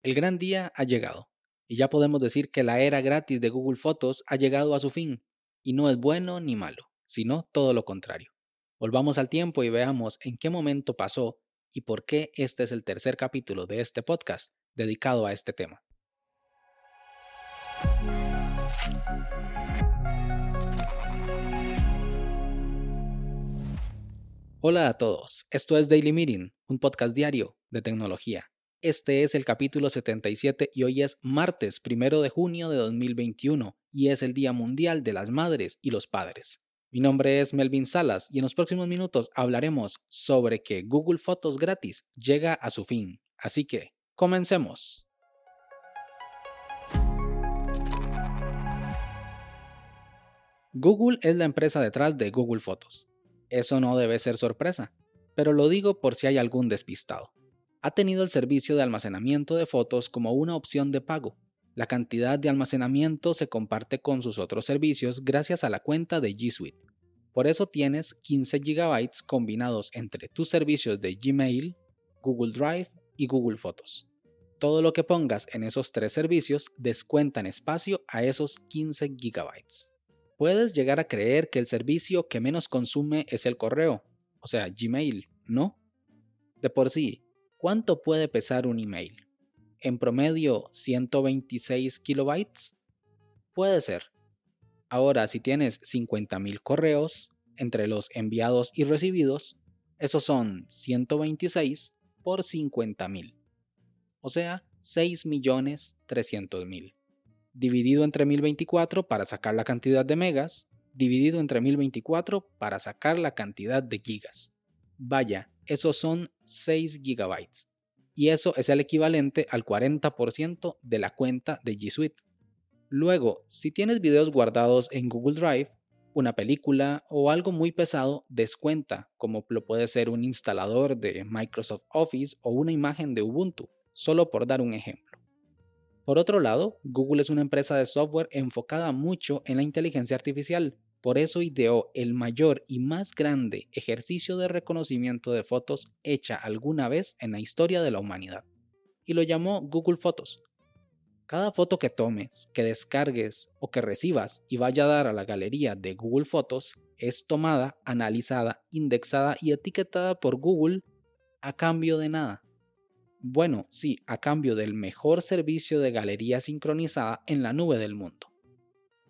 El gran día ha llegado, y ya podemos decir que la era gratis de Google Fotos ha llegado a su fin, y no es bueno ni malo, sino todo lo contrario. Volvamos al tiempo y veamos en qué momento pasó y por qué este es el tercer capítulo de este podcast dedicado a este tema. Hola a todos, esto es Daily Meeting, un podcast diario de tecnología. Este es el capítulo 77 y hoy es martes primero de junio de 2021 y es el Día Mundial de las Madres y los Padres. Mi nombre es Melvin Salas y en los próximos minutos hablaremos sobre que Google Fotos gratis llega a su fin. Así que, comencemos. Google es la empresa detrás de Google Fotos. Eso no debe ser sorpresa, pero lo digo por si hay algún despistado ha tenido el servicio de almacenamiento de fotos como una opción de pago. La cantidad de almacenamiento se comparte con sus otros servicios gracias a la cuenta de G Suite. Por eso tienes 15 GB combinados entre tus servicios de Gmail, Google Drive y Google Fotos. Todo lo que pongas en esos tres servicios descuentan espacio a esos 15 GB. Puedes llegar a creer que el servicio que menos consume es el correo, o sea, Gmail, ¿no? De por sí, ¿Cuánto puede pesar un email? ¿En promedio 126 kilobytes? Puede ser. Ahora, si tienes 50.000 correos entre los enviados y recibidos, esos son 126 por 50.000. O sea, 6.300.000. Dividido entre 1024 para sacar la cantidad de megas, dividido entre 1024 para sacar la cantidad de gigas. Vaya, esos son 6 GB. Y eso es el equivalente al 40% de la cuenta de G Suite. Luego, si tienes videos guardados en Google Drive, una película o algo muy pesado descuenta, como lo puede ser un instalador de Microsoft Office o una imagen de Ubuntu, solo por dar un ejemplo. Por otro lado, Google es una empresa de software enfocada mucho en la inteligencia artificial, por eso ideó el mayor y más grande ejercicio de reconocimiento de fotos hecha alguna vez en la historia de la humanidad, y lo llamó Google Fotos. Cada foto que tomes, que descargues o que recibas y vaya a dar a la galería de Google Fotos es tomada, analizada, indexada y etiquetada por Google a cambio de nada. Bueno, sí, a cambio del mejor servicio de galería sincronizada en la nube del mundo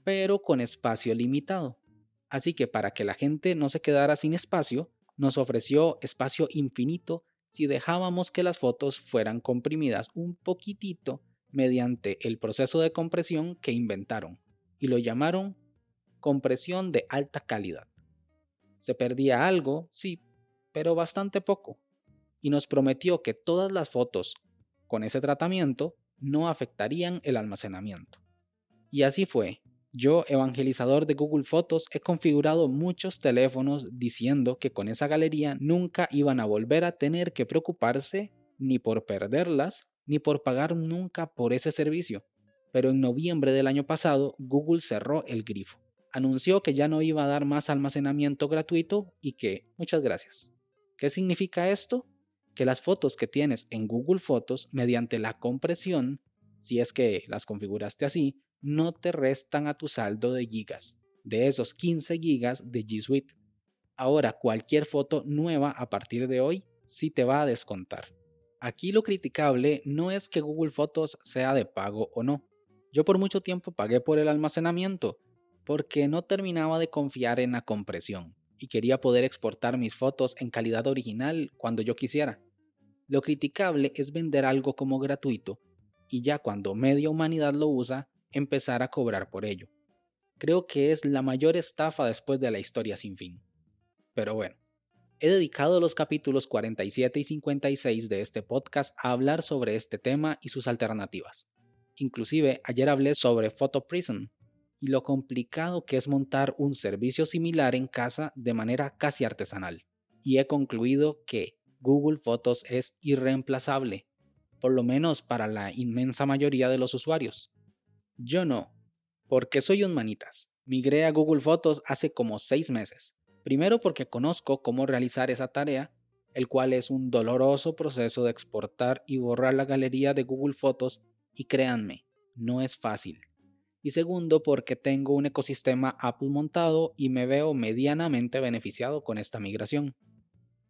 pero con espacio limitado. Así que para que la gente no se quedara sin espacio, nos ofreció espacio infinito si dejábamos que las fotos fueran comprimidas un poquitito mediante el proceso de compresión que inventaron y lo llamaron compresión de alta calidad. Se perdía algo, sí, pero bastante poco, y nos prometió que todas las fotos con ese tratamiento no afectarían el almacenamiento. Y así fue, yo, evangelizador de Google Fotos, he configurado muchos teléfonos diciendo que con esa galería nunca iban a volver a tener que preocuparse ni por perderlas, ni por pagar nunca por ese servicio. Pero en noviembre del año pasado, Google cerró el grifo. Anunció que ya no iba a dar más almacenamiento gratuito y que, muchas gracias. ¿Qué significa esto? Que las fotos que tienes en Google Fotos, mediante la compresión, si es que las configuraste así, no te restan a tu saldo de gigas, de esos 15 gigas de G Suite. Ahora cualquier foto nueva a partir de hoy sí te va a descontar. Aquí lo criticable no es que Google Fotos sea de pago o no. Yo por mucho tiempo pagué por el almacenamiento porque no terminaba de confiar en la compresión y quería poder exportar mis fotos en calidad original cuando yo quisiera. Lo criticable es vender algo como gratuito y ya cuando media humanidad lo usa, empezar a cobrar por ello. Creo que es la mayor estafa después de la historia sin fin. Pero bueno, he dedicado los capítulos 47 y 56 de este podcast a hablar sobre este tema y sus alternativas. Inclusive ayer hablé sobre PhotoPrism y lo complicado que es montar un servicio similar en casa de manera casi artesanal. Y he concluido que Google Fotos es irreemplazable, por lo menos para la inmensa mayoría de los usuarios. Yo no, porque soy un manitas. Migré a Google Fotos hace como 6 meses. Primero porque conozco cómo realizar esa tarea el cual es un doloroso proceso de exportar y borrar la galería de Google Fotos y créanme, no es fácil. Y segundo, porque tengo un ecosistema Apple montado y me veo medianamente beneficiado con esta migración.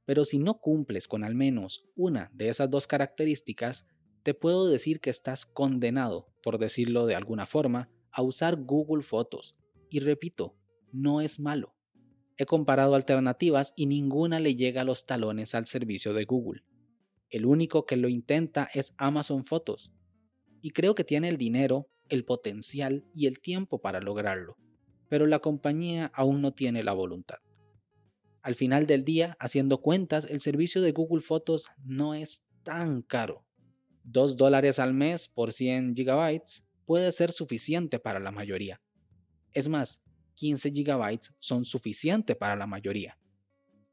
Pero si no cumples con al menos una de esas dos características, te puedo decir que estás condenado, por decirlo de alguna forma, a usar Google Fotos. Y repito, no es malo. He comparado alternativas y ninguna le llega a los talones al servicio de Google. El único que lo intenta es Amazon Fotos. Y creo que tiene el dinero, el potencial y el tiempo para lograrlo. Pero la compañía aún no tiene la voluntad. Al final del día, haciendo cuentas, el servicio de Google Fotos no es tan caro. 2 dólares al mes por 100 gigabytes puede ser suficiente para la mayoría. Es más, 15 GB son suficientes para la mayoría.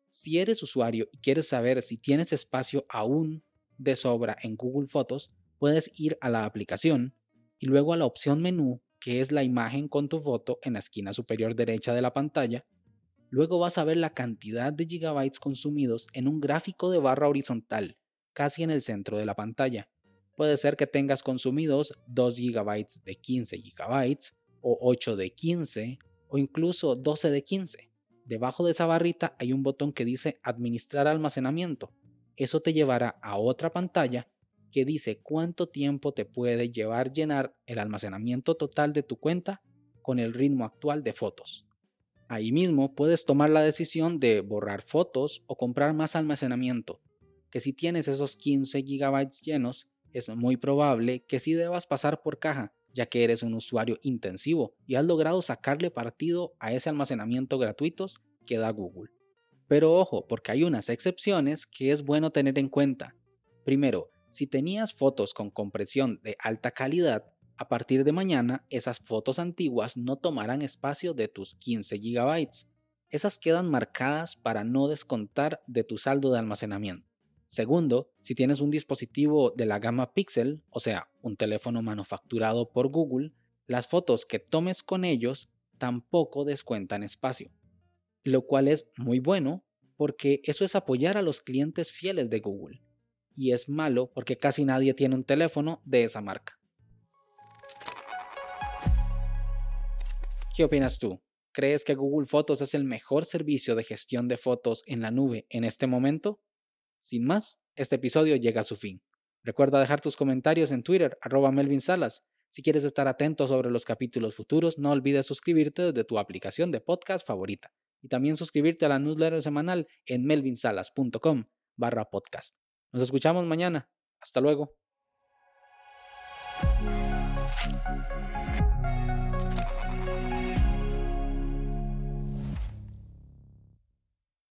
Si eres usuario y quieres saber si tienes espacio aún de sobra en Google Fotos, puedes ir a la aplicación y luego a la opción menú, que es la imagen con tu foto en la esquina superior derecha de la pantalla. Luego vas a ver la cantidad de gigabytes consumidos en un gráfico de barra horizontal, casi en el centro de la pantalla. Puede ser que tengas consumidos 2 GB de 15 GB o 8 de 15 o incluso 12 de 15. Debajo de esa barrita hay un botón que dice Administrar almacenamiento. Eso te llevará a otra pantalla que dice cuánto tiempo te puede llevar llenar el almacenamiento total de tu cuenta con el ritmo actual de fotos. Ahí mismo puedes tomar la decisión de borrar fotos o comprar más almacenamiento, que si tienes esos 15 GB llenos, es muy probable que sí debas pasar por caja ya que eres un usuario intensivo y has logrado sacarle partido a ese almacenamiento gratuitos que da Google. Pero ojo, porque hay unas excepciones que es bueno tener en cuenta. Primero, si tenías fotos con compresión de alta calidad, a partir de mañana esas fotos antiguas no tomarán espacio de tus 15 GB. Esas quedan marcadas para no descontar de tu saldo de almacenamiento. Segundo, si tienes un dispositivo de la gama Pixel, o sea, un teléfono manufacturado por Google, las fotos que tomes con ellos tampoco descuentan espacio. Lo cual es muy bueno porque eso es apoyar a los clientes fieles de Google. Y es malo porque casi nadie tiene un teléfono de esa marca. ¿Qué opinas tú? ¿Crees que Google Fotos es el mejor servicio de gestión de fotos en la nube en este momento? Sin más, este episodio llega a su fin. Recuerda dejar tus comentarios en Twitter, arroba Melvin Salas. Si quieres estar atento sobre los capítulos futuros, no olvides suscribirte desde tu aplicación de podcast favorita. Y también suscribirte a la newsletter semanal en melvinsalas.com barra podcast. Nos escuchamos mañana. Hasta luego.